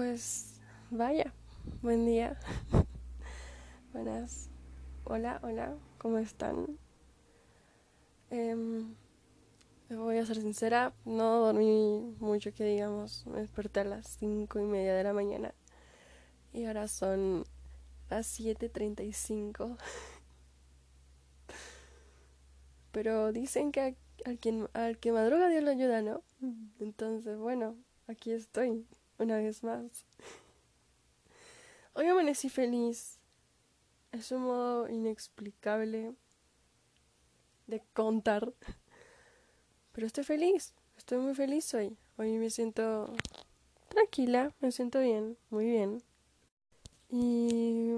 Pues vaya, buen día. Buenas. Hola, hola, ¿cómo están? Em, voy a ser sincera, no dormí mucho que digamos, me desperté a las cinco y media de la mañana y ahora son las 7.35. Pero dicen que quien, al que madruga Dios lo ayuda, ¿no? Entonces, bueno, aquí estoy una vez más. Hoy amanecí feliz. Es un modo inexplicable de contar. Pero estoy feliz. Estoy muy feliz hoy. Hoy me siento tranquila, me siento bien, muy bien. Y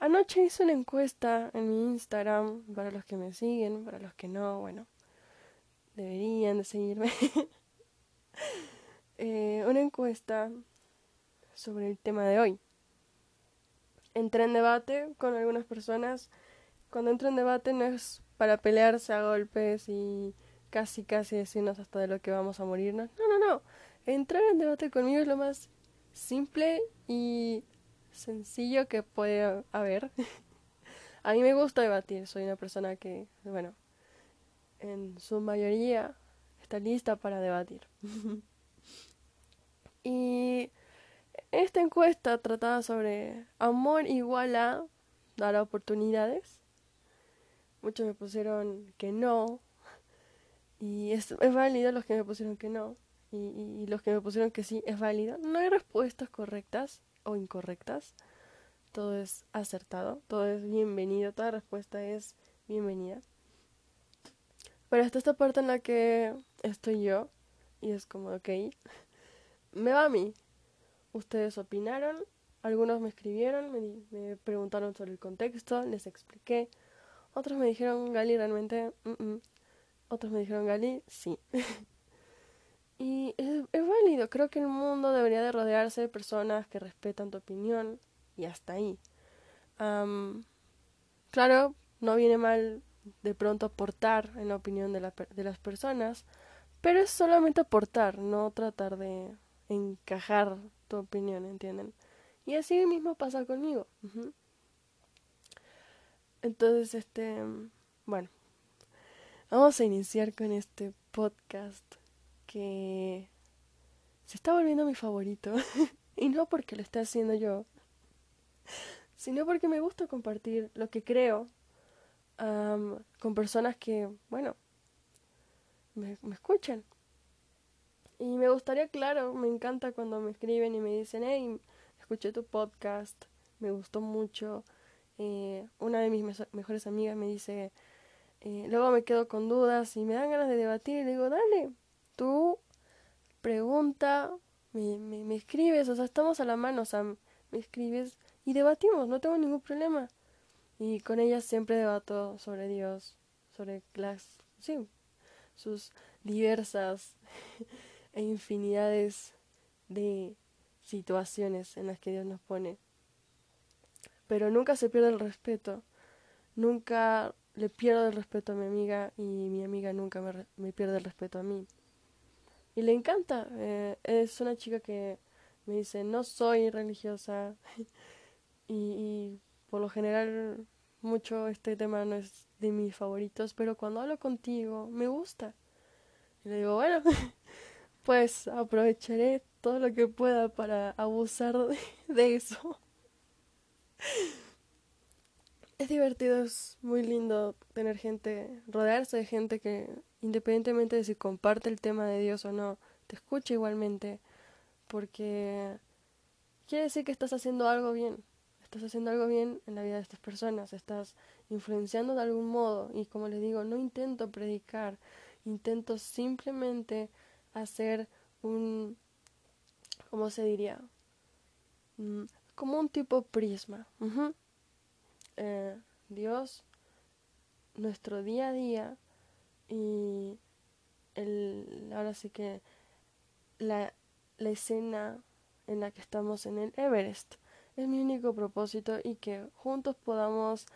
anoche hice una encuesta en mi Instagram para los que me siguen, para los que no, bueno, deberían de seguirme. Eh, una encuesta sobre el tema de hoy. Entré en debate con algunas personas. Cuando entro en debate no es para pelearse a golpes y casi casi decirnos hasta de lo que vamos a morirnos. No, no, no. Entrar en debate conmigo es lo más simple y sencillo que puede haber. a mí me gusta debatir. Soy una persona que, bueno, en su mayoría está lista para debatir. y esta encuesta trataba sobre amor igual a dar oportunidades. Muchos me pusieron que no. Y es, es válido los que me pusieron que no. Y, y, los que me pusieron que sí, es válido. No hay respuestas correctas o incorrectas. Todo es acertado, todo es bienvenido, toda respuesta es bienvenida. Pero hasta esta parte en la que estoy yo, y es como, ok, me va a mí. Ustedes opinaron, algunos me escribieron, me, me preguntaron sobre el contexto, les expliqué. Otros me dijeron, Gali, realmente, otros me dijeron, Gali, sí. y es, es, válido, creo que el mundo debería de rodearse de personas que respetan tu opinión y hasta ahí. Um, claro, no viene mal de pronto aportar en la opinión de, la, de las personas, pero es solamente aportar, no tratar de encajar tu opinión, ¿entienden? Y así mismo pasa conmigo. Entonces, este, bueno, vamos a iniciar con este podcast que se está volviendo mi favorito. y no porque lo esté haciendo yo, sino porque me gusta compartir lo que creo con personas que, bueno, me, me, escuchan. Y me gustaría, claro, me encanta cuando me escriben y me dicen, hey, escuché tu podcast, me gustó mucho. Eh, una de mis me mejores amigas me dice, eh, luego me quedo con dudas y me dan ganas de debatir y le digo, dale, tú pregunta, me, me, me escribes, o sea, estamos a la mano, o sea, me escribes y debatimos, no tengo ningún problema. Y con ella siempre debato sobre Dios, sobre las, sí, sus diversas e infinidades de situaciones en las que Dios nos pone. Pero nunca se pierde el respeto, nunca le pierdo el respeto a mi amiga y mi amiga nunca me, me pierde el respeto a mí. Y le encanta, eh, es una chica que me dice, no soy religiosa y, y por lo general mucho este tema no es de mis favoritos, pero cuando hablo contigo me gusta. Y le digo, bueno, pues aprovecharé todo lo que pueda para abusar de, eso. Es divertido, es muy lindo tener gente, rodearse de gente que independientemente de si comparte el tema de Dios o no, te escucha igualmente, porque quiere decir que estás haciendo algo bien estás haciendo algo bien en la vida de estas personas, estás influenciando de algún modo y como les digo, no intento predicar, intento simplemente hacer un, ¿cómo se diría? Mm, como un tipo prisma. Eh, Dios, nuestro día a día y el, ahora sí que la, la escena en la que estamos en el Everest es mi único propósito y que juntos podamos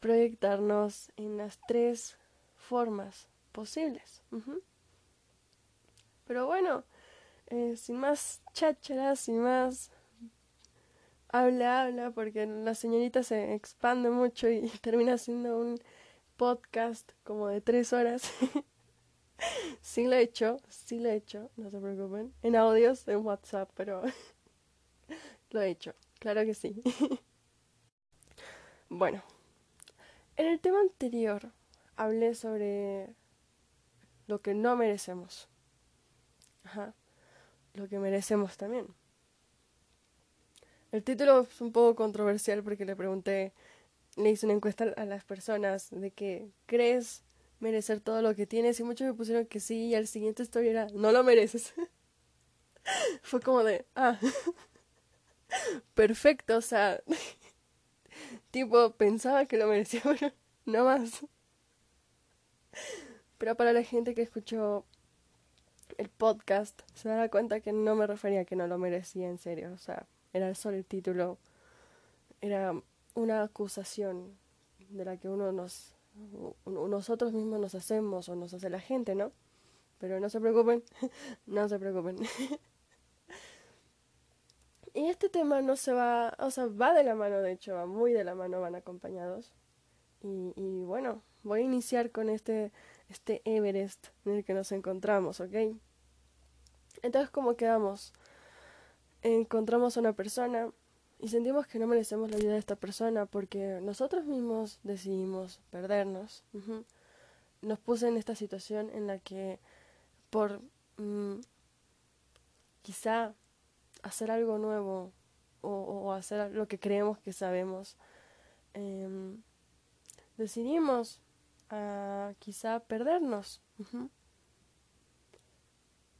proyectarnos en las tres formas posibles. Pero bueno, eh, sin más chácharas, sin más habla, habla, porque la señorita se expande mucho y termina siendo un podcast como de tres horas. sí lo he hecho, sí lo he hecho, no se preocupen. En audios, en WhatsApp, pero lo he hecho, claro que sí. bueno, en el tema anterior hablé sobre lo que no merecemos. Ajá, lo que merecemos también. El título es un poco controversial porque le pregunté, le hice una encuesta a las personas de que crees merecer todo lo que tienes y muchos me pusieron que sí y al siguiente story era no lo mereces. Fue como de, ah, perfecto, o sea, tipo pensaba que lo merecía, pero no más. Pero para la gente que escuchó el podcast se dará cuenta que no me refería a que no lo merecía en serio, o sea, era solo el título, era una acusación de la que uno nos nosotros mismos nos hacemos o nos hace la gente, ¿no? Pero no se preocupen, no se preocupen. Y este tema no se va, o sea, va de la mano, de hecho, va muy de la mano, van acompañados. Y, bueno, voy a iniciar con este, este Everest en el que nos encontramos, ¿ok? Entonces, ¿cómo quedamos? Encontramos a una persona y sentimos que no merecemos la vida de esta persona porque nosotros mismos decidimos perdernos. Nos puse en esta situación en la que por mm, quizá hacer algo nuevo o, hacer lo que creemos que sabemos, em, decidimos a quizá perdernos.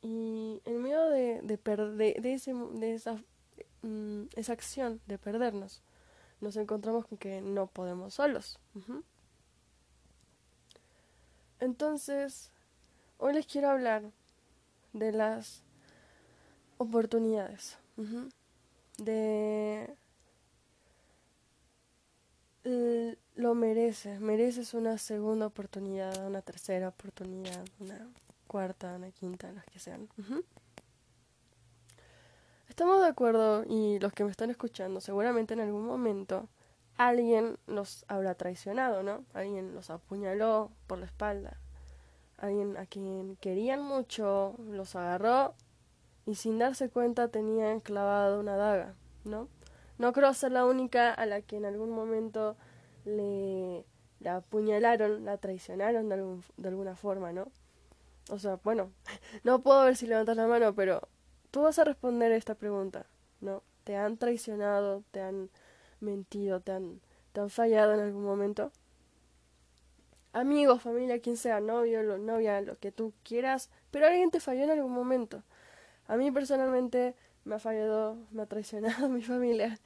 Y en medio de, de, de, de, ese, de esa Mm, esa acción de perdernos, nos encontramos con que no podemos solos. Entonces, hoy les quiero hablar de las oportunidades, de lo mereces, mereces una segunda oportunidad, una tercera oportunidad, una cuarta, una quinta, las que sean. Estamos de acuerdo y los que me están escuchando, seguramente en algún momento alguien los habrá traicionado, ¿no? Alguien los apuñaló por la espalda. Alguien a quien querían mucho los agarró y sin darse cuenta tenían clavado una daga, ¿no? No creo ser la única a la que en algún momento le la apuñalaron, la traicionaron de, algún, de alguna forma, ¿no? O sea, bueno, no puedo ver si levantas la mano, pero tú vas a responder esta pregunta, ¿no? ¿Te han traicionado, te han mentido, te han, fallado en algún momento? Amigos, familia, quien sea, novio, novia, lo que tú quieras, pero alguien te falló en algún momento. A mí personalmente me ha fallado, me ha traicionado mi familia,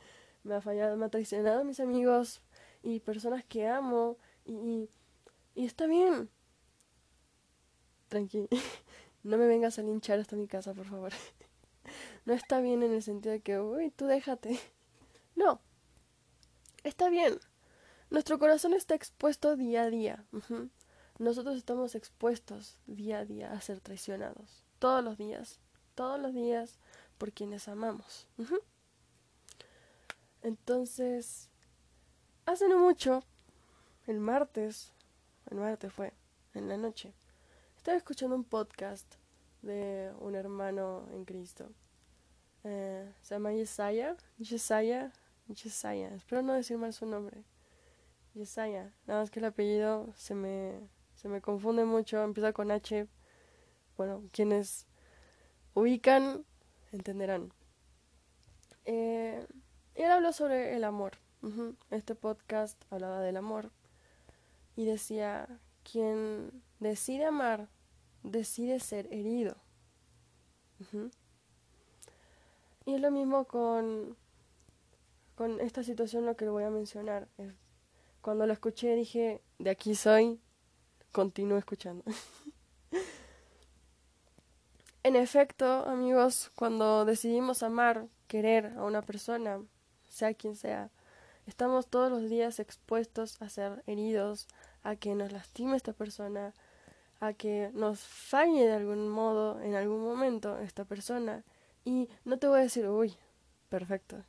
me ha fallado, me ha traicionado mis amigos y personas que amo y, y, y está bien. Tranqui, no me vengas a linchar hasta mi casa, por favor. no está bien en el sentido de que, uy, tú déjate. No, está bien. Nuestro corazón está expuesto día a día. Nosotros estamos expuestos día a día a ser traicionados. Todos los días. Todos los días por quienes amamos. Entonces, hace no mucho, el martes, el martes fue, en la noche, estaba escuchando un podcast de un hermano en Cristo eh, se llama Yesaya, Yesaya, Yesaya, espero no decir mal su nombre. Yesaya, nada más que el apellido se me, se me confunde mucho, empieza con H. Bueno, quienes ubican entenderán. Eh, él habló sobre el amor. Este podcast hablaba del amor y decía, quien decide amar, decide ser herido. Y es lo mismo con, con esta situación lo que le voy a mencionar. Cuando lo escuché dije, de aquí soy, continúo escuchando. en efecto, amigos, cuando decidimos amar, querer a una persona, sea quien sea, estamos todos los días expuestos a ser heridos, a que nos lastime esta persona, a que nos falle de algún modo, en algún momento, esta persona. Y no te voy a decir, uy, perfecto,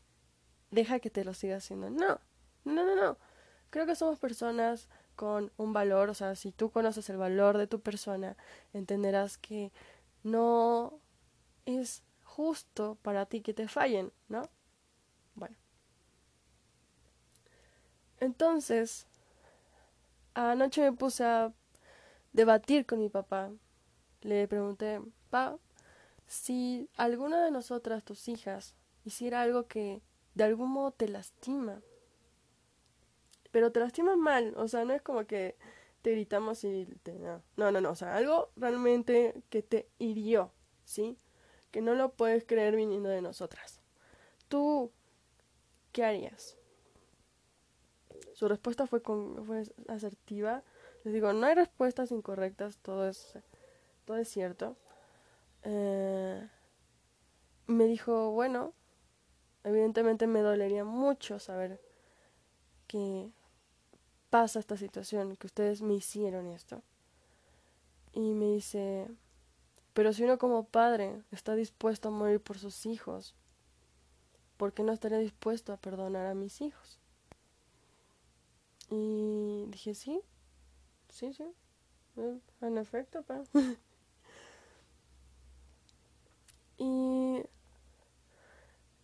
deja que te lo siga haciendo. No, no, no, no. Creo que somos personas con un valor, o sea, si tú conoces el valor de tu persona, entenderás que no es justo para ti que te fallen, ¿no? Bueno. Entonces, anoche me puse a debatir con mi papá. Le pregunté, pa, si alguna de nosotras, tus hijas, hiciera algo que de algún modo te lastima, pero te lastima mal, o sea, no es como que te gritamos y te... No, no, no, no, o sea, algo realmente que te hirió, ¿sí? Que no lo puedes creer viniendo de nosotras. ¿Tú qué harías? Su respuesta fue, con, fue asertiva. Les digo, no hay respuestas incorrectas, todo es, todo es cierto. Eh, me dijo, bueno, evidentemente me dolería mucho saber que pasa esta situación, que ustedes me hicieron esto. Y me dice, pero si uno como padre está dispuesto a morir por sus hijos, ¿por qué no estaría dispuesto a perdonar a mis hijos? Y dije, sí, sí, sí, eh, en efecto, pa. y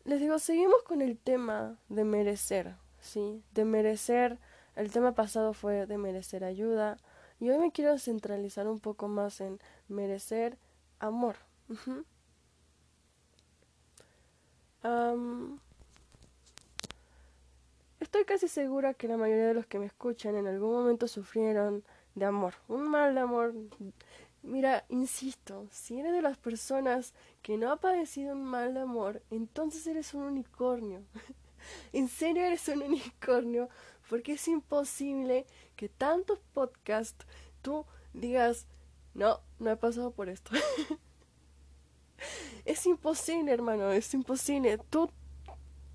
les digo, seguimos con el tema de merecer, ¿sí? De merecer el tema pasado fue de merecer ayuda y hoy me quiero centralizar un poco más en merecer amor. estoy casi segura que la mayoría de los que me escuchan en algún momento sufrieron de amor, un mal de amor. Mira, insisto, si eres de las personas que no ha padecido un mal de amor, entonces eres un unicornio. en serio eres un unicornio porque es imposible que tantos podcasts tú digas, no, no he pasado por esto. es imposible, hermano, es imposible. Tú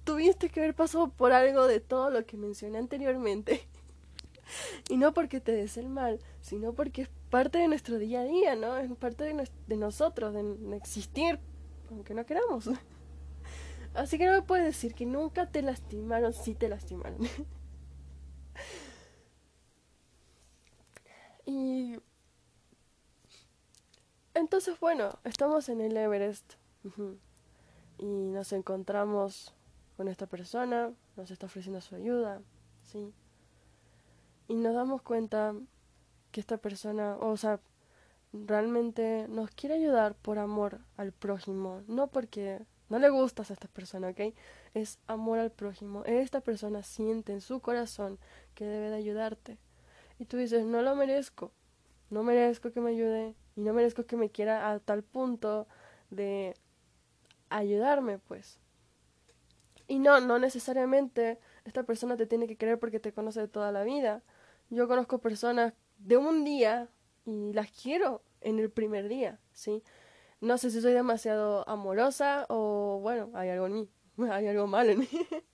tuviste que haber pasado por algo de todo lo que mencioné anteriormente. y no porque te des el mal, sino porque es parte de nuestro día a día, ¿no? Es parte de, nosotros, de, de existir, aunque no queramos. Así que no me puedes decir que nunca te lastimaron si te lastimaron. Y entonces, bueno, estamos en el Everest y nos encontramos con esta persona, nos está ofreciendo su ayuda, ¿sí? Y nos damos cuenta que esta persona, o sea, realmente nos quiere ayudar por amor al prójimo, no porque no le gustas a esta persona, ¿ok? Es amor al prójimo. Esta persona siente en su corazón que debe de ayudarte. Y tú dices, no lo merezco. No merezco que me ayude y no merezco que me quiera a tal punto de ayudarme, pues. Y no, no necesariamente esta persona te tiene que querer porque te conoce de toda la vida. Yo conozco personas de un día y las quiero en el primer día, ¿sí? No sé si soy demasiado amorosa o bueno, hay algo en mí, hay algo mal en mí.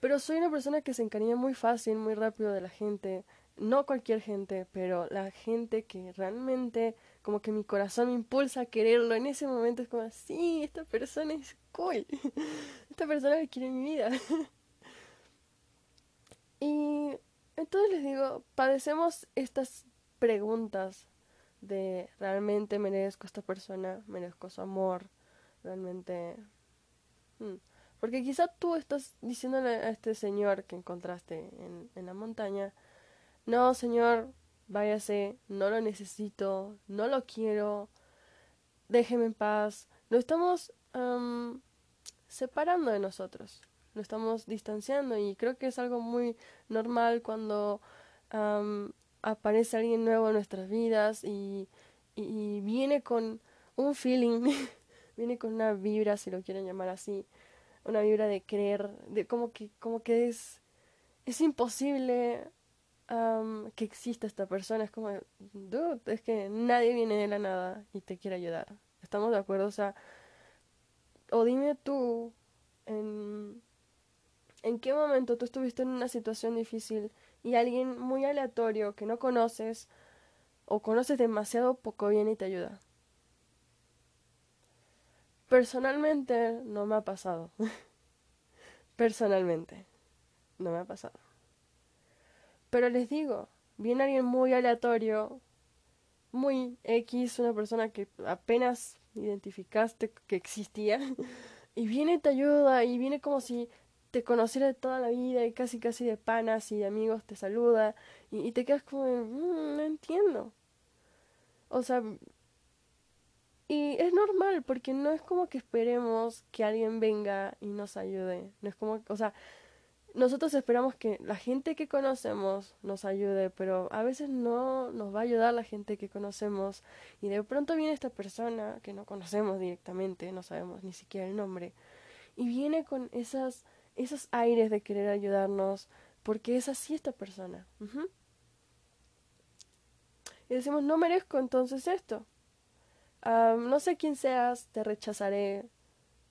Pero soy una persona que se encariña muy fácil, muy rápido de la gente. No cualquier gente, pero la gente que realmente como que mi corazón me impulsa a quererlo. En ese momento es como, sí, esta persona es cool. Esta persona que quiere mi vida. y entonces les digo, padecemos estas preguntas de realmente merezco a esta persona, merezco su amor, realmente... Hmm. Porque quizá tú estás diciéndole a este señor que encontraste en, en la montaña, no, señor, váyase, no lo necesito, no lo quiero, déjeme en paz. Lo estamos separando de nosotros, lo estamos distanciando y creo que es algo muy normal cuando aparece alguien nuevo en nuestras vidas y, y, viene con un feeling, viene con una vibra, si lo quieren llamar así, una vibra de creer, de como que, como que es, es imposible que exista esta persona. Es como, dude, es que nadie viene de la nada y te quiere ayudar. ¿Estamos de acuerdo? O sea, o dime tú, en, en qué momento tú estuviste en una situación difícil y alguien muy aleatorio que no conoces o conoces demasiado poco bien y te ayuda. Personalmente no me ha pasado. Personalmente no me ha pasado. Pero les digo, viene alguien muy aleatorio, muy X, una persona que apenas identificaste que existía, y viene y te ayuda, y viene como si te conociera de toda la vida, y casi casi de panas y de amigos te saluda, y, te quedas como, mm, no entiendo. O sea, y es normal, porque no es como que esperemos que alguien venga y nos ayude. No es como, o sea, nosotros esperamos que la gente que conocemos nos ayude, pero a veces no nos va a ayudar la gente que conocemos y de pronto viene esta persona que no conocemos directamente, no sabemos ni siquiera el nombre, y viene con esas, esos aires de querer ayudarnos, porque es así esta persona. Y decimos, no merezco entonces esto. no sé quién seas, te rechazaré,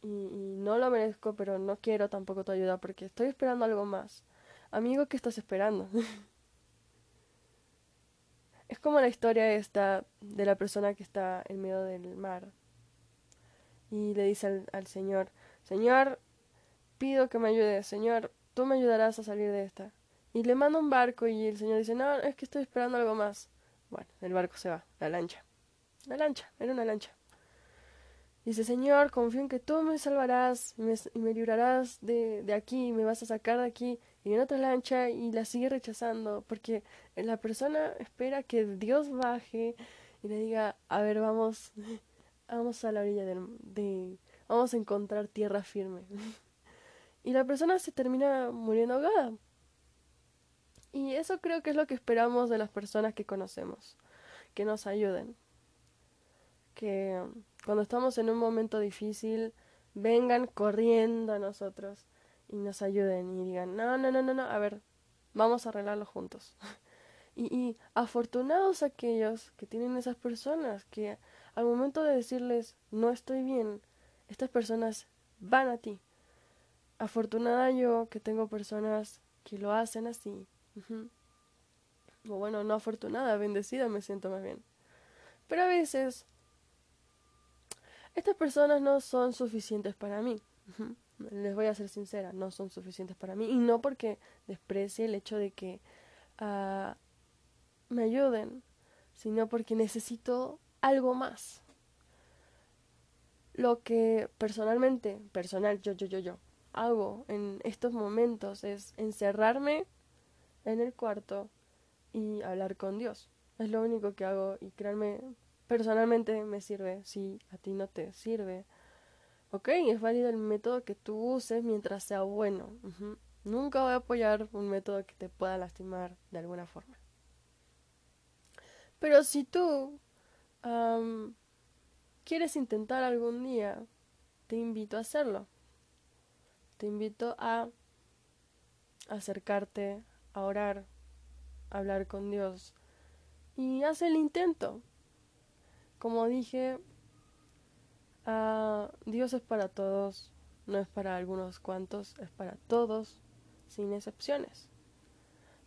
y, no lo merezco, pero no quiero tampoco tu ayuda porque estoy esperando algo más. Amigo, ¿qué estás esperando? es como la historia esta de la persona que está en medio del mar y le dice al, al Señor, Señor, pido que me ayudes, Señor, tú me ayudarás a salir de esta. Y le manda un barco y el Señor dice, no, es que estoy esperando algo más. Bueno, el barco se va, la lancha. La lancha, era una lancha. Dice, Señor, confío en que tú me salvarás y me, librarás de, de, aquí, y me vas a sacar de aquí. Y viene otra lancha y la sigue rechazando, porque la persona espera que Dios baje y le diga, a ver, vamos, vamos a la orilla del, de, vamos a encontrar tierra firme. y la persona se termina muriendo ahogada. Y eso creo que es lo que esperamos de las personas que conocemos, que nos ayuden. Que cuando estamos en un momento difícil, vengan corriendo a nosotros y nos ayuden y digan, no, no, no, no, no, a ver, vamos a arreglarlo juntos. y, y afortunados aquellos que tienen esas personas que al momento de decirles, no estoy bien, estas personas van a ti. Afortunada yo que tengo personas que lo hacen así. O bueno, no afortunada, bendecida me siento más bien. Pero a veces estas personas no son suficientes para mí. Les voy a ser sincera, no son suficientes para mí. Y no porque desprecie el hecho de que uh, me ayuden, sino porque necesito algo más. Lo que personalmente, personal, yo, yo, yo, yo, hago en estos momentos es encerrarme en el cuarto y hablar con Dios. Es lo único que hago y créanme, personalmente me sirve, si a ti no te sirve. Ok, es válido el método que tú uses mientras sea bueno. Nunca voy a apoyar un método que te pueda lastimar de alguna forma. Pero si tú quieres intentar algún día, te invito a hacerlo. Te invito a acercarte, a orar, a hablar con Dios. Y haz el intento. Como dije, uh, Dios es para todos, no es para algunos cuantos, es para todos, sin excepciones.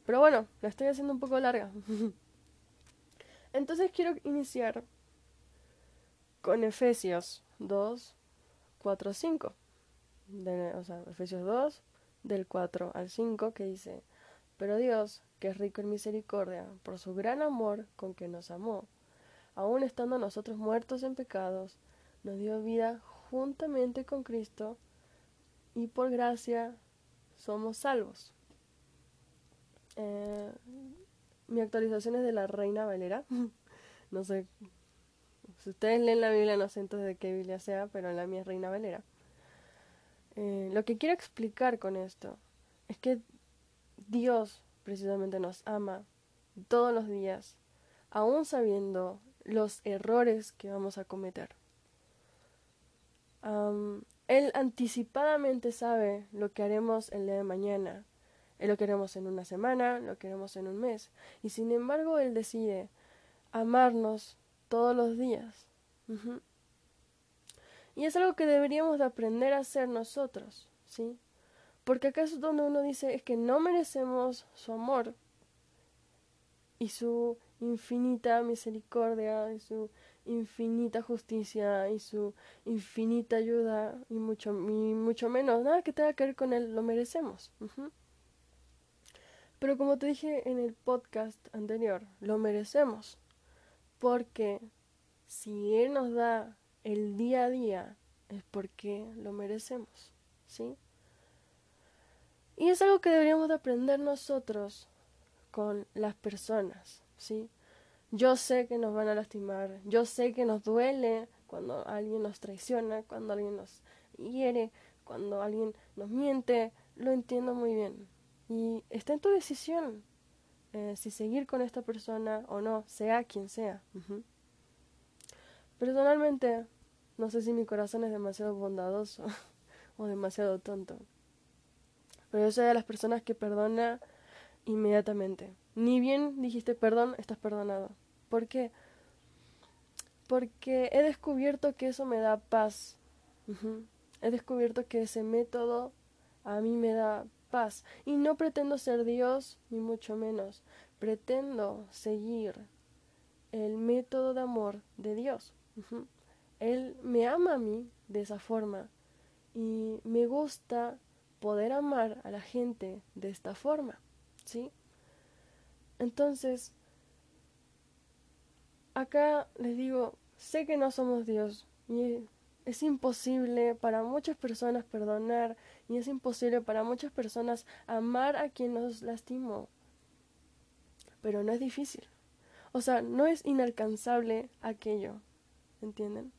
Pero bueno, la estoy haciendo un poco larga. Entonces quiero iniciar con Efesios 2, 4, 5. o sea, Efesios 2, del 4 al 5, que dice, Pero Dios, que es rico en misericordia, por su gran amor con que nos amó, aun estando nosotros muertos en pecados, nos dio vida juntamente con Cristo y por gracia somos salvos. Eh, mi actualización es de la Reina Valera. no sé, si ustedes leen la Biblia no sé entonces de qué Biblia sea, pero la mía es Reina Valera. Eh, lo que quiero explicar con esto es que Dios precisamente nos ama todos los días, aún sabiendo los errores que vamos a cometer. él anticipadamente sabe lo que haremos el día de mañana, lo que haremos en una semana, lo que haremos en un mes, y sin embargo Él decide amarnos todos los días. Y es algo que deberíamos de aprender a hacer nosotros, ¿sí? Porque acaso donde uno dice es que no merecemos su amor y su infinita misericordia y su infinita justicia y su infinita ayuda y mucho, y mucho menos, nada que tenga que ver con él, lo merecemos. Pero como te dije en el podcast anterior, lo merecemos. Porque si Él nos da el día a día, es porque lo merecemos. ¿Sí? Y es algo que deberíamos de aprender nosotros con las personas, ¿sí? Yo sé que nos van a lastimar, yo sé que nos duele cuando alguien nos traiciona, cuando alguien nos hiere, cuando alguien nos miente, lo entiendo muy bien. Y está en tu decisión eh, si seguir con esta persona o no, sea quien sea. Personalmente, no sé si mi corazón es demasiado bondadoso o demasiado tonto. Pero yo soy de las personas que perdona inmediatamente. Ni bien dijiste perdón, estás perdonado. ¿Por qué? Porque he descubierto que eso me da paz. He descubierto que ese método a mí me da paz. Y no pretendo ser Dios, ni mucho menos. Pretendo seguir el método de amor de Dios. Él me ama a mí de esa forma. Y me gusta poder amar a la gente de esta forma. ¿Sí? Entonces, acá les digo, sé que no somos Dios y es imposible para muchas personas perdonar y es imposible para muchas personas amar a quien nos lastimó. Pero no es difícil. O sea, no es inalcanzable aquello. ¿Entienden?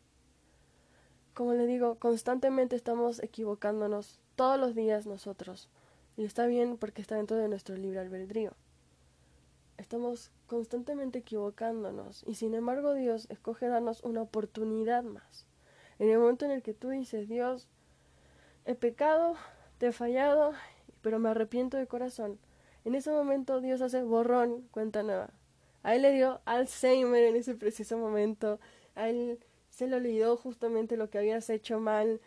Como le digo, constantemente estamos equivocándonos todos los días nosotros. Y está bien porque está dentro de nuestro libre albedrío. Estamos constantemente equivocándonos y sin embargo Dios escoge darnos una oportunidad más. En el momento en el que tú dices, Dios, he pecado, te he fallado, pero me arrepiento de corazón. En ese momento Dios hace borrón, cuenta nueva. A él le dio Alzheimer en ese preciso momento. A él se le olvidó justamente lo que habías hecho mal.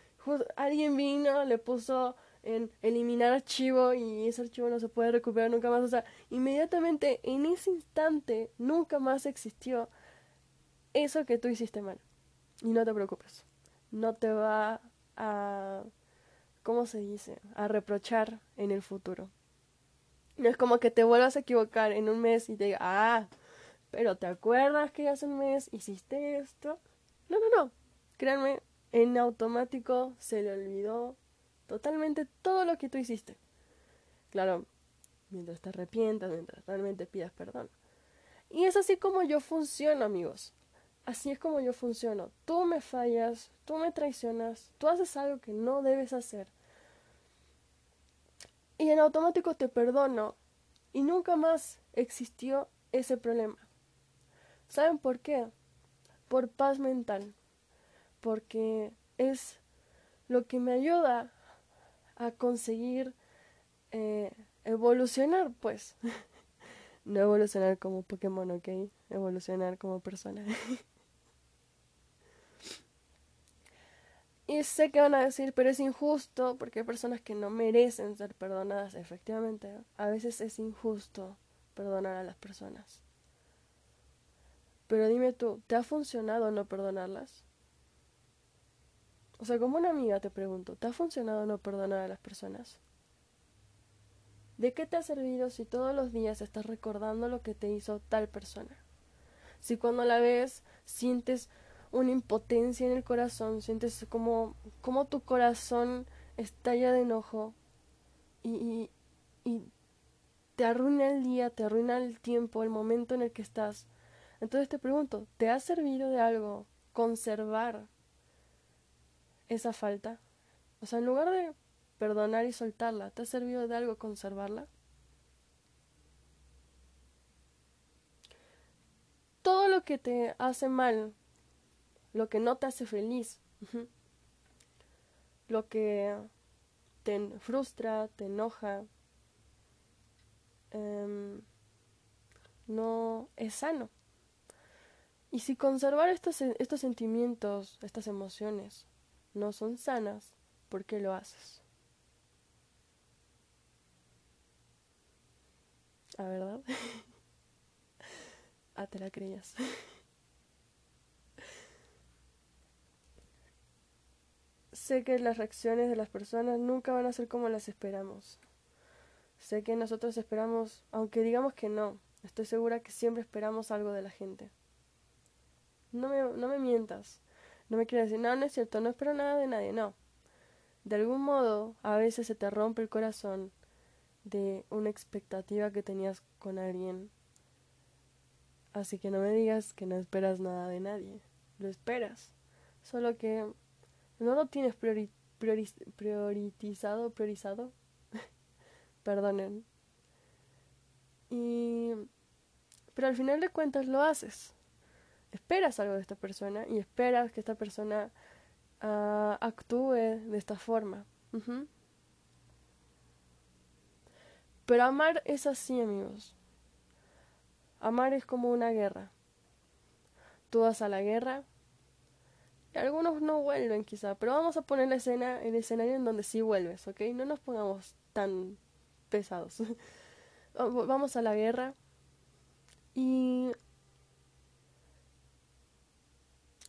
alguien vino, le puso en eliminar archivo y ese archivo no se puede recuperar nunca más. O sea, inmediatamente en ese instante nunca más existió eso que tú hiciste mal. Y no te preocupes. No te va a ¿cómo se dice? A reprochar en el futuro. No es como que te vuelvas a equivocar en un mes y te diga, ah, pero ¿te acuerdas que hace un mes hiciste esto? No, no, no. Créanme, en automático se le olvidó totalmente todo lo que tú hiciste. Claro, mientras te arrepientas, mientras realmente pidas perdón. Y es así como yo funciono, amigos. Así es como yo funciono. Tú me fallas, tú me traicionas, tú haces algo que no debes hacer y en automático te perdono y nunca más existió ese problema. ¿Saben por qué? Por paz mental, porque es lo que me ayuda a conseguir eh, evolucionar, pues. no evolucionar como Pokémon, ¿ok? Evolucionar como persona. Y sé que van a decir, pero es injusto porque hay personas que no merecen ser perdonadas. Efectivamente, a veces es injusto perdonar a las personas. Pero dime tú, ¿te ha funcionado no perdonarlas? O sea, como una amiga te pregunto, ¿te ha funcionado no perdonar a las personas? ¿De qué te ha servido si todos los días estás recordando lo que te hizo tal persona? Si cuando la ves sientes una impotencia en el corazón, sientes como, como tu corazón estalla de enojo y, y, te arruina el día, te arruina el tiempo, el momento en el que estás. Entonces te pregunto, ¿te ha servido de algo conservar esa falta? O sea, en lugar de perdonar y soltarla, ¿te ha servido de algo conservarla? Todo lo que te hace mal lo que no te hace feliz, lo que te frustra, te enoja, em, no es sano. Y si conservar estos, estos sentimientos, estas emociones, no son sanas, ¿por qué lo haces? ¿A verdad? Ah, te la creías. sé que las reacciones de las personas nunca van a ser como las esperamos. Sé que nosotros esperamos, aunque digamos que no, estoy segura que siempre esperamos algo de la gente. No me, no me mientas. No me quieras decir, no, no es cierto, no espero nada de nadie, no. De algún modo, a veces se te rompe el corazón de una expectativa que tenías con alguien. Así que no me digas que no esperas nada de nadie. Lo esperas. Solo que no lo tienes priori priorizado. Perdonen. Y pero al final de cuentas lo haces. Esperas algo de esta persona y esperas que esta persona uh, actúe de esta forma. Pero amar es así, amigos. Amar es como una guerra. Tú vas a la guerra y algunos no vuelven quizá, pero vamos a poner la escena, el escenario en donde sí vuelves, ¿ok? No nos pongamos tan pesados. vamos a la guerra y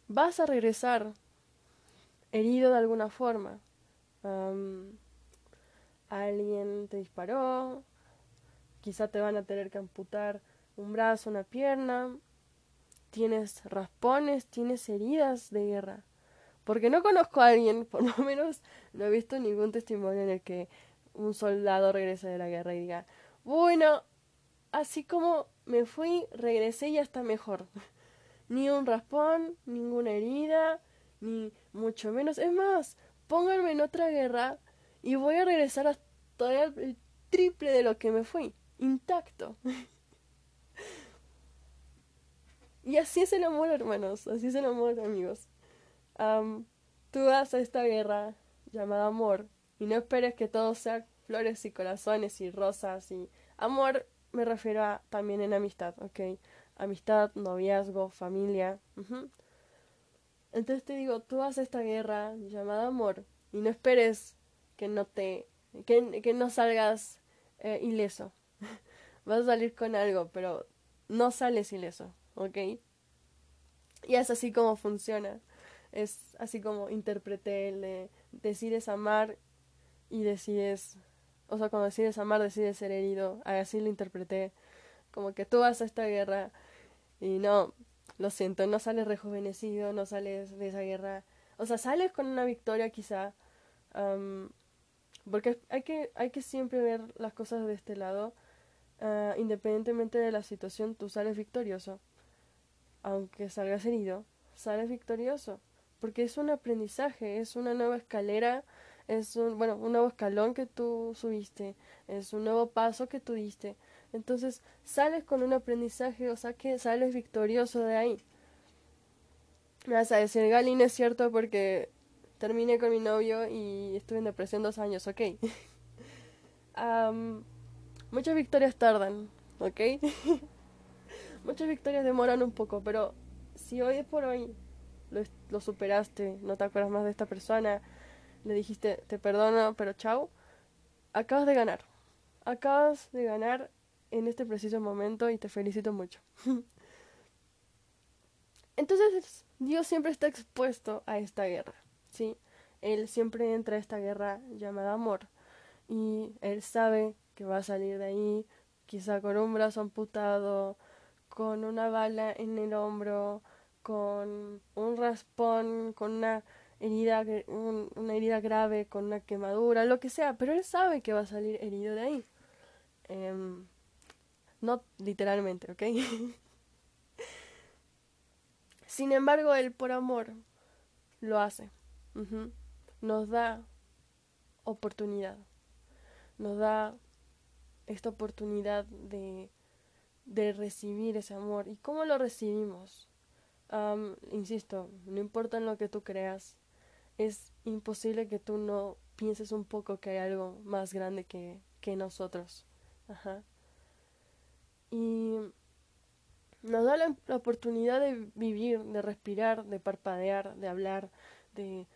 vas a regresar herido de alguna forma. alguien te disparó, quizá te van a tener que amputar un brazo, una pierna, tienes raspones, tienes heridas de guerra. Porque no conozco a alguien, por lo menos no he visto ningún testimonio en el que un soldado regrese de la guerra y diga, bueno, así como me fui, regresé y ya está mejor. ni un raspón, ninguna herida, ni mucho menos. Es más, pónganme en otra guerra y voy a regresar a todavía el triple de lo que me fui, intacto. y así es el amor, hermanos, así es el amor, amigos. tú vas a esta guerra llamada amor y no esperes que todo sea flores y corazones y rosas y amor me refiero a también en amistad, ¿ok? Amistad, noviazgo, familia. Entonces te digo, tú a esta guerra llamada amor y no esperes que no te, que, no salgas eh, ileso. vas a salir con algo, pero no sales ileso, ¿ok? Y es así como funciona. Es así como interpreté el de decides amar y decides o sea, cuando decides amar, decides ser herido. Así lo interpreté. Como que tú vas esta guerra y no, lo siento, no sales rejuvenecido, no sales de esa guerra. O sea, sales con una victoria quizá. porque hay que, hay que siempre ver las cosas de este lado. Ah, independientemente de la situación, tú sales victorioso. Aunque salgas herido, sales victorioso. Porque es un aprendizaje, es una nueva escalera es un, bueno, un nuevo escalón que tú subiste, es un nuevo paso que tú diste. Entonces sales con un aprendizaje, o sea que sales victorioso de ahí. Me vas a decir, Galín, es cierto porque terminé con mi novio y estuve en depresión dos años, ok. muchas victorias tardan, ok. muchas victorias demoran un poco, pero si hoy por hoy lo, lo superaste, no te acuerdas más de esta persona, le dijiste, te perdono, pero chao, acabas de ganar. Acabas de ganar en este preciso momento y te felicito mucho. Entonces, Dios siempre está expuesto a esta guerra, ¿sí? Él siempre entra a esta guerra llamada amor y él sabe que va a salir de ahí, quizá con un brazo amputado, con una bala en el hombro, con un raspón, con una herida, una herida grave, con una quemadura, lo que sea, pero él sabe que va a salir herido de ahí. Em, no literalmente, ¿ok? Sin embargo, él por amor lo hace. Nos da oportunidad. Nos da esta oportunidad de, de recibir ese amor. ¿Y cómo lo recibimos? insisto, no importa en lo que tú creas, es imposible que tú no pienses un poco que hay algo más grande que, que nosotros. Ajá. Y nos da la, oportunidad de vivir, de respirar, de parpadear, de hablar, de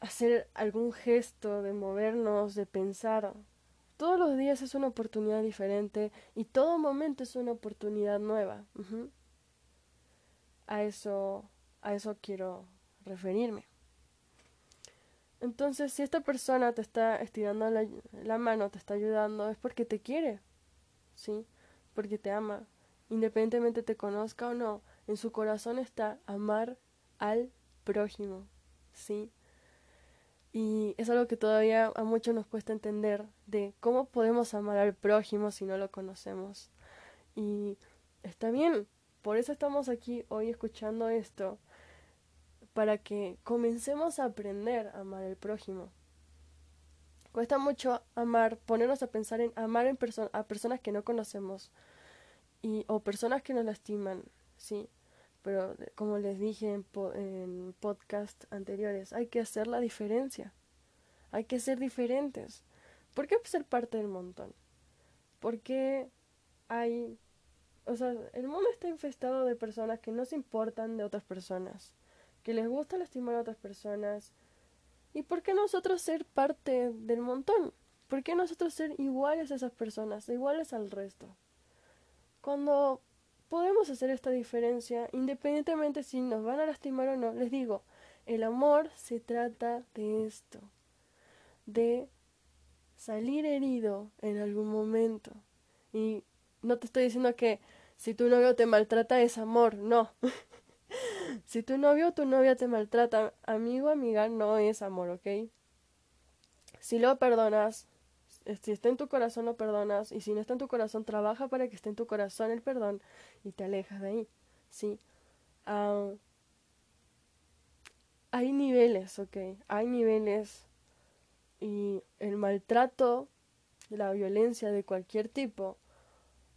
hacer algún gesto, de movernos, de pensar. todos los días es una oportunidad diferente y todo momento es una oportunidad nueva. A eso, a eso quiero referirme. Entonces, si esta persona te está estirando la, la, mano, te está ayudando, es porque te quiere, ¿sí? Porque te ama. Independientemente te conozca o no, en su corazón está amar al prójimo, ¿sí? Y es algo que todavía a muchos nos cuesta entender de cómo podemos amar al prójimo si no lo conocemos. Y está bien, por eso estamos aquí hoy escuchando esto, para que comencemos a aprender a amar al prójimo. Cuesta mucho amar, ponernos a pensar en amar en a personas que no conocemos y, o personas que nos lastiman, ¿sí? pero como les dije en, en podcast anteriores, hay que hacer la diferencia. Hay que ser diferentes. ¿Por qué ser parte del montón? Porque hay... O sea, el mundo está infestado de personas que no se importan de otras personas, que les gusta lastimar a otras personas. ¿Y por qué nosotros ser parte del montón? ¿Por qué nosotros ser iguales a esas personas, iguales al resto? Cuando podemos hacer esta diferencia independientemente si nos van a lastimar o no. Les digo, el amor se trata de esto, de salir herido en algún momento. Y no te estoy diciendo que si tu novio te maltrata es amor, no. si tu novio o tu novia te maltrata, amigo o amiga, no es amor, ¿ok? Si lo perdonas, si está en tu corazón lo perdonas y si no está en tu corazón trabaja para que esté en tu corazón el perdón y te alejas de ahí sí ah, hay niveles ok hay niveles y el maltrato la violencia de cualquier tipo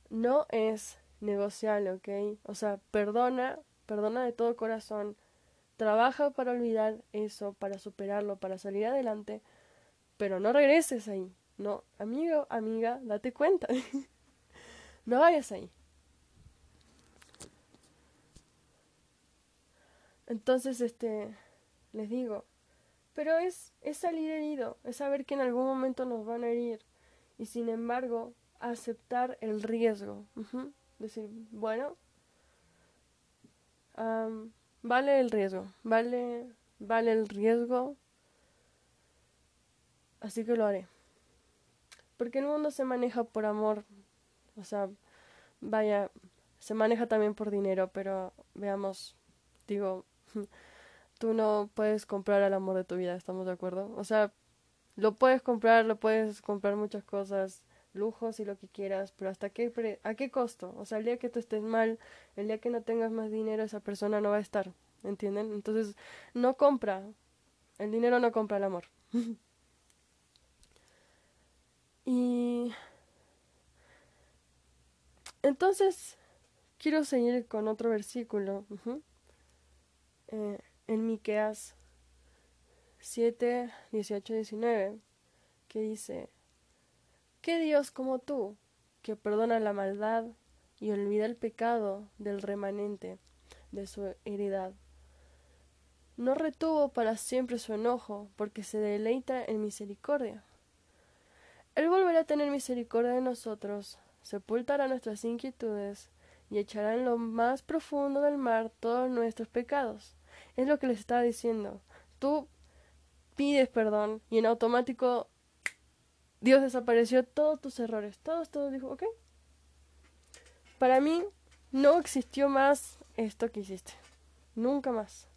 no es negociable ok o sea perdona perdona de todo corazón trabaja para olvidar eso para superarlo para salir adelante pero no regreses ahí no, amigo, amiga, date cuenta. no vayas ahí. Entonces, este, les digo, pero es, es salir herido, es saber que en algún momento nos van a herir y sin embargo aceptar el riesgo. Decir, bueno, vale el riesgo, vale, vale el riesgo, así que lo haré. Porque el mundo se maneja por amor, o sea, vaya, se maneja también por dinero, pero veamos, digo, tú no puedes comprar el amor de tu vida, ¿estamos de acuerdo? O sea, lo puedes comprar, lo puedes comprar muchas cosas, lujos y lo que quieras, pero hasta qué a qué costo? O sea, el día que tú estés mal, el día que no tengas más dinero, esa persona no va a estar, ¿entienden? Entonces, no compra, el dinero no compra el amor. Y entonces quiero seguir con otro versículo. Eh, en Miqueas 7, 18, 19, que dice, ¿qué Dios como tú, que perdona la maldad y olvida el pecado del remanente de su heredad? No retuvo para siempre su enojo, porque se deleita en misericordia. Él volverá a tener misericordia de nosotros, sepultará nuestras inquietudes y echará en lo más profundo del mar todos nuestros pecados. Es lo que les estaba diciendo. Tú pides perdón y en automático Dios desapareció todos tus errores. Todos, todos dijo, ok. Para mí no existió más esto que hiciste. Nunca más.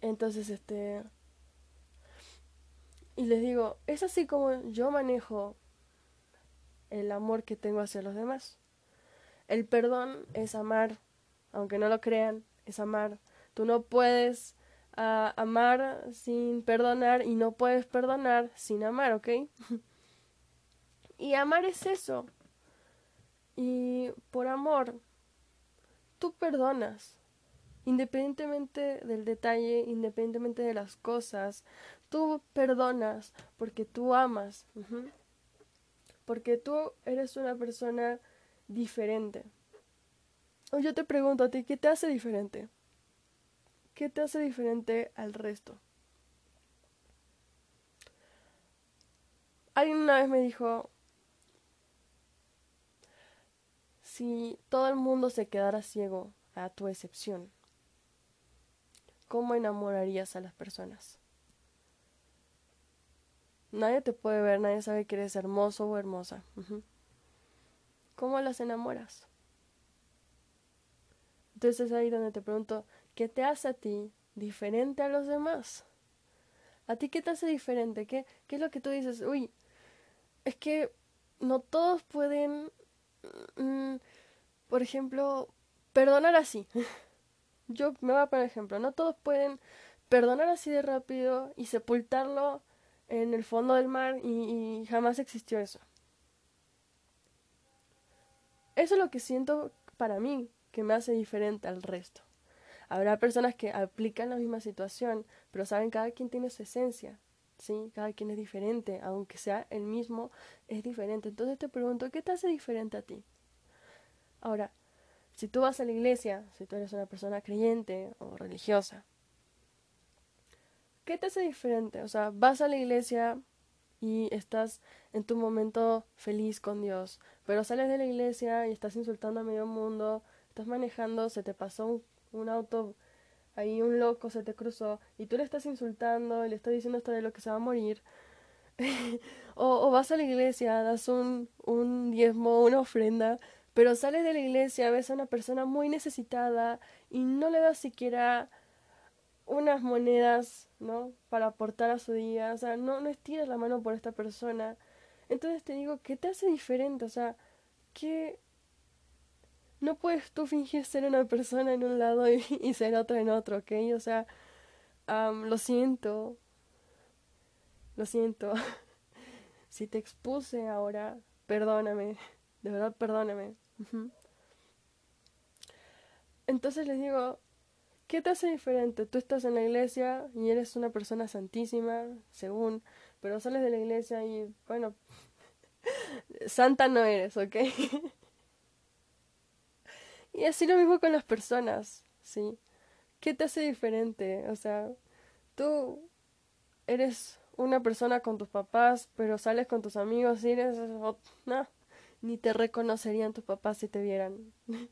Entonces, este, y les digo, es así como yo manejo el amor que tengo hacia los demás. El perdón es amar, aunque no lo crean, es amar. Tú no puedes ah, amar sin perdonar y no puedes perdonar sin amar, ¿ok? y amar es eso. Y por amor, tú perdonas. Independientemente del detalle, independientemente de las cosas, tú perdonas porque tú amas. Porque tú eres una persona diferente. O yo te pregunto a ti, ¿qué te hace diferente? ¿Qué te hace diferente al resto? alguien una vez me dijo, si todo el mundo se quedara ciego a tu excepción, ¿cómo enamorarías a las personas? Nadie te puede ver, nadie sabe que eres hermoso o hermosa. ¿Cómo las enamoras? Entonces es ahí donde te pregunto, ¿qué te hace a ti diferente a los demás? ¿A ti qué te hace diferente? ¿Qué, qué es lo que tú dices? Uy, es que no todos pueden, mm, por ejemplo, perdonar así. Yo me voy a poner ejemplo, no todos pueden perdonar así de rápido y sepultarlo en el fondo del mar y, jamás existió eso. Eso es lo que siento para mí que me hace diferente al resto. Habrá personas que aplican la misma situación, pero saben, cada quien tiene su esencia, ¿sí? Cada quien es diferente, aunque sea el mismo, es diferente. Entonces te pregunto, ¿qué te hace diferente a ti? Ahora, si tú vas a la iglesia, si tú eres una persona creyente o religiosa, ¿qué te hace diferente? O sea, vas a la iglesia y estás en tu momento feliz con Dios, pero sales de la iglesia y estás insultando a medio mundo, estás manejando, se te pasó un, auto, ahí un loco se te cruzó y tú le estás insultando y le estás diciendo hasta de lo que se va a morir. o, o, vas a la iglesia, das un, un diezmo, una ofrenda, pero sales de la iglesia, ves a una persona muy necesitada y no le das siquiera unas monedas, ¿no? Para aportar a su día, o sea, no, no estiras la mano por esta persona. Entonces te digo, ¿qué te hace diferente? O sea, ¿qué... No puedes tú fingir ser una persona en un lado y, ser otra en otro, ¿ok? O sea, lo siento, lo siento. si te expuse ahora, perdóname, de verdad perdóname. Entonces les digo, ¿Qué te hace diferente? Tú estás en la iglesia y eres una persona santísima, según, pero sales de la iglesia y, bueno, santa no eres, ¿ok? Y así lo mismo con las personas, ¿sí? ¿Qué te hace diferente? O sea, tú eres una persona con tus papás, pero sales con tus amigos y eres... no, ni te reconocerían tus papás si te vieran.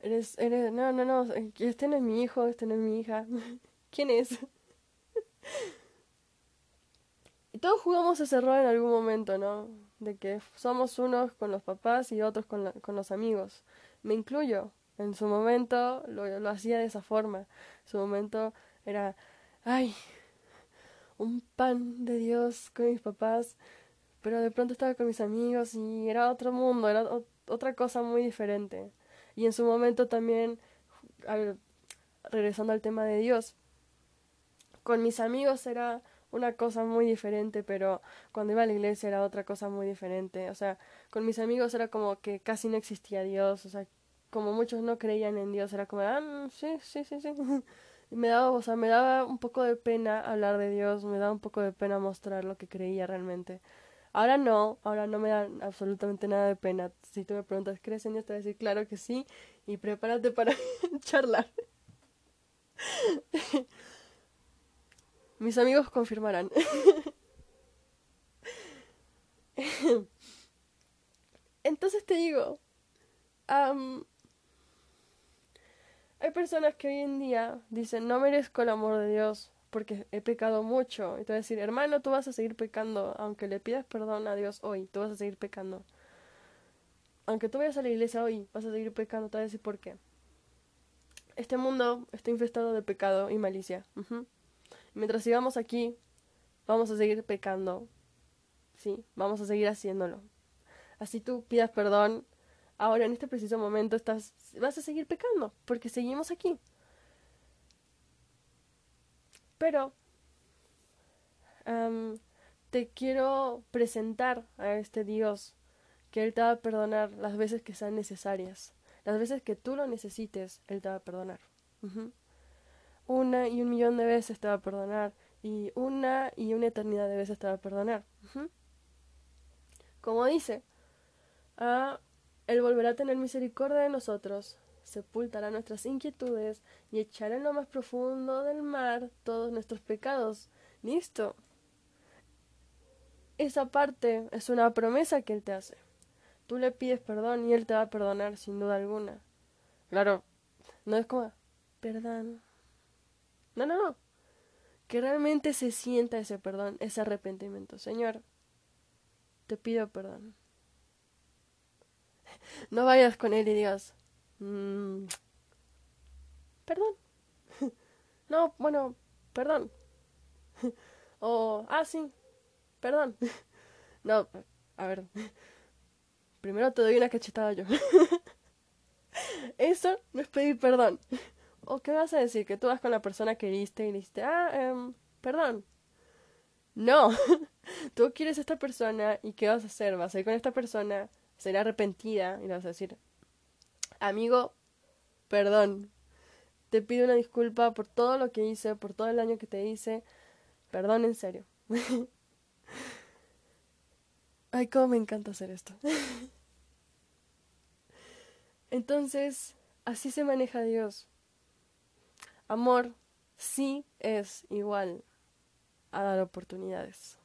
Eres, eres, no, no, no, este no es mi hijo, este no es mi hija. ¿Quién es? y todos jugamos ese rol en algún momento, ¿no? De que somos unos con los papás y otros con, con los amigos. Me incluyo. En su momento lo, lo hacía de esa forma. En su momento era, ay, un pan de Dios con mis papás, pero de pronto estaba con mis amigos y era otro mundo, era otra cosa muy diferente. Y en su momento también, regresando al tema de Dios, con mis amigos era una cosa muy diferente, pero cuando iba a la iglesia era otra cosa muy diferente. O sea, con mis amigos era como que casi no existía Dios, o sea, como muchos no creían en Dios, era como, ah, mm, sí, sí, sí, sí. Y me daba, o sea, me daba un poco de pena hablar de Dios, me daba un poco de pena mostrar lo que creía realmente. Ahora no, ahora no me da absolutamente nada de pena. Si tú me preguntas, ¿crees en Dios? Te voy a decir, claro que sí, y prepárate para charlar. Mis amigos confirmarán. Entonces te digo, hay personas que hoy en día dicen, no merezco el amor de Dios, porque he pecado mucho. Y te voy a decir, hermano, tú vas a seguir pecando, aunque le pidas perdón a Dios hoy, tú vas a seguir pecando. Aunque tú vayas a la iglesia hoy, vas a seguir pecando, te voy a decir por qué. Este mundo está infestado de pecado y malicia. Mientras sigamos aquí, vamos a seguir pecando. Sí, vamos a seguir haciéndolo. Así tú pidas perdón, ahora en este preciso momento estás vas a seguir pecando, porque seguimos aquí. Pero te quiero presentar a este Dios que Él te va a perdonar las veces que sean necesarias. Las veces que tú lo necesites, Él te va a perdonar. Una y un millón de veces te va a perdonar. Y una y una eternidad de veces te va a perdonar. Como dice, ah, Él volverá a tener misericordia de nosotros sepultará nuestras inquietudes y echará en lo más profundo del mar todos nuestros pecados. Listo. esa parte es una promesa que Él te hace. Tú le pides perdón y Él te va a perdonar sin duda alguna. Claro, no es como, perdón. No, no, no. Que realmente se sienta ese perdón, ese arrepentimiento. Señor, te pido perdón. No vayas con Él y digas, mm, perdón. No, bueno, perdón. O, ah, sí, perdón. No, a ver. Primero te doy una cachetada yo. Eso no es pedir perdón. ¿O qué vas a decir? Que tú vas con la persona que heriste y dijiste, ah, eh, perdón. No, tú quieres a esta persona y ¿qué vas a hacer? Vas a ir con esta persona, será arrepentida y le vas a decir, amigo, perdón. Te pido una disculpa por todo lo que hice, por todo el daño que te hice. Perdón, en serio. Ay, cómo me encanta hacer esto. Entonces, así se maneja Dios. Amor sí es igual a dar oportunidades,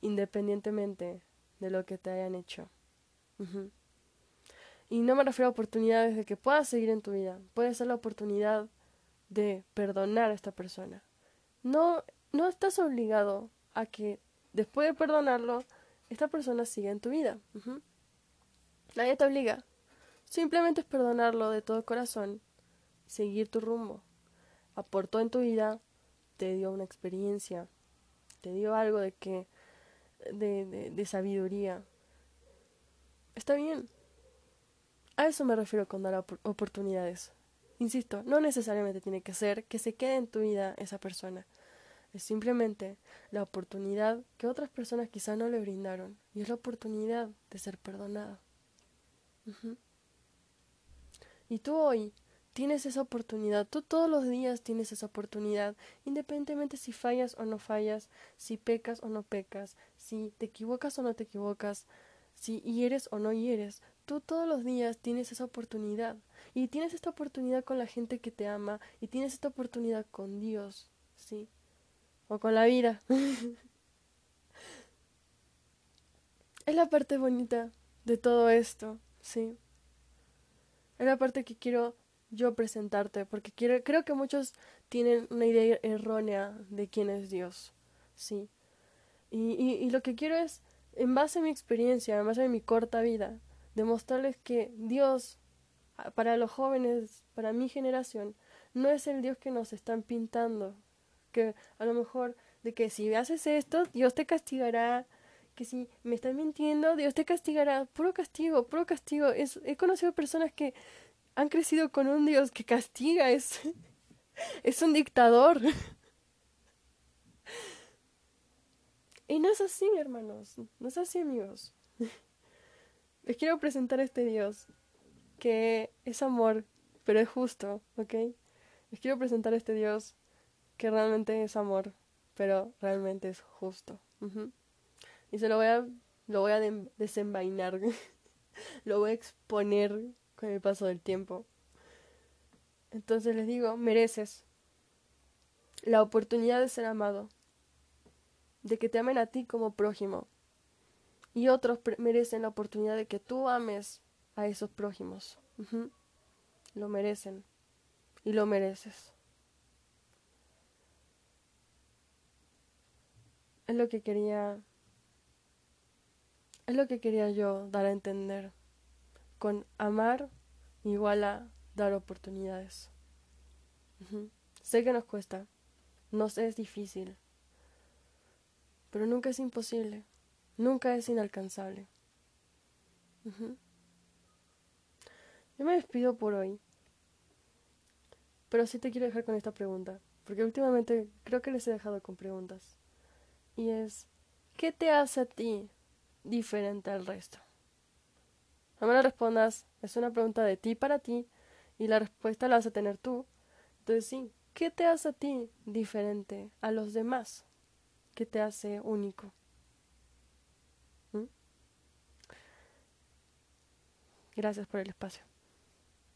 independientemente de lo que te hayan hecho. Y no me refiero a oportunidades de que puedas seguir en tu vida, puede ser la oportunidad de perdonar a esta persona. No, no estás obligado a que después de perdonarlo, esta persona siga en tu vida. Nadie te obliga. Simplemente es perdonarlo de todo corazón, seguir tu rumbo. Aportó en tu vida, te dio una experiencia, te dio algo de que de, de, sabiduría. Está bien. A eso me refiero con dar oportunidades. Insisto, no necesariamente tiene que ser que se quede en tu vida esa persona. Es simplemente la oportunidad que otras personas quizá no le brindaron. Y es la oportunidad de ser perdonada. Y tú hoy tienes esa oportunidad, tú todos los días tienes esa oportunidad, independientemente si fallas o no fallas, si pecas o no pecas, si te equivocas o no te equivocas, si hieres o no hieres, tú todos los días tienes esa oportunidad. Y tienes esta oportunidad con la gente que te ama, y tienes esta oportunidad con Dios, ¿sí? O con la vida. es la parte bonita de todo esto, ¿sí? es la parte que quiero yo presentarte, porque quiero, creo que muchos tienen una idea errónea de quién es Dios, sí. Y, y, lo que quiero es, en base a mi experiencia, en base a mi corta vida, demostrarles que Dios, para los jóvenes, para mi generación, no es el Dios que nos están pintando, que a lo mejor de que si haces esto, Dios te castigará, que si me estás mintiendo, Dios te castigará. Puro castigo, puro castigo. Es, he conocido personas que han crecido con un Dios que castiga, es, es un dictador. Y no es así, hermanos, no es así, amigos. Les quiero presentar a este Dios que es amor, pero es justo, ¿ok? Les quiero presentar a este Dios que realmente es amor, pero realmente es justo. Y se lo voy a, lo voy a desenvainar, lo voy a exponer el paso del tiempo. Entonces les digo, mereces la oportunidad de ser amado, de que te amen a ti como prójimo. Y otros merecen la oportunidad de que tú ames a esos prójimos. Lo merecen. Y lo mereces. Es lo que quería es lo que quería yo dar a entender. Con amar igual a dar oportunidades. Sé que nos cuesta, nos es difícil, pero nunca es imposible, nunca es inalcanzable. Yo me despido por hoy, pero sí te quiero dejar con esta pregunta, porque últimamente creo que les he dejado con preguntas. Y es, ¿qué te hace a ti diferente al resto? No me lo respondas, es una pregunta de ti para ti y la respuesta la vas a tener tú. Entonces sí, ¿qué te hace a ti diferente a los demás? ¿Qué te hace único? ¿Mm? Gracias por el espacio.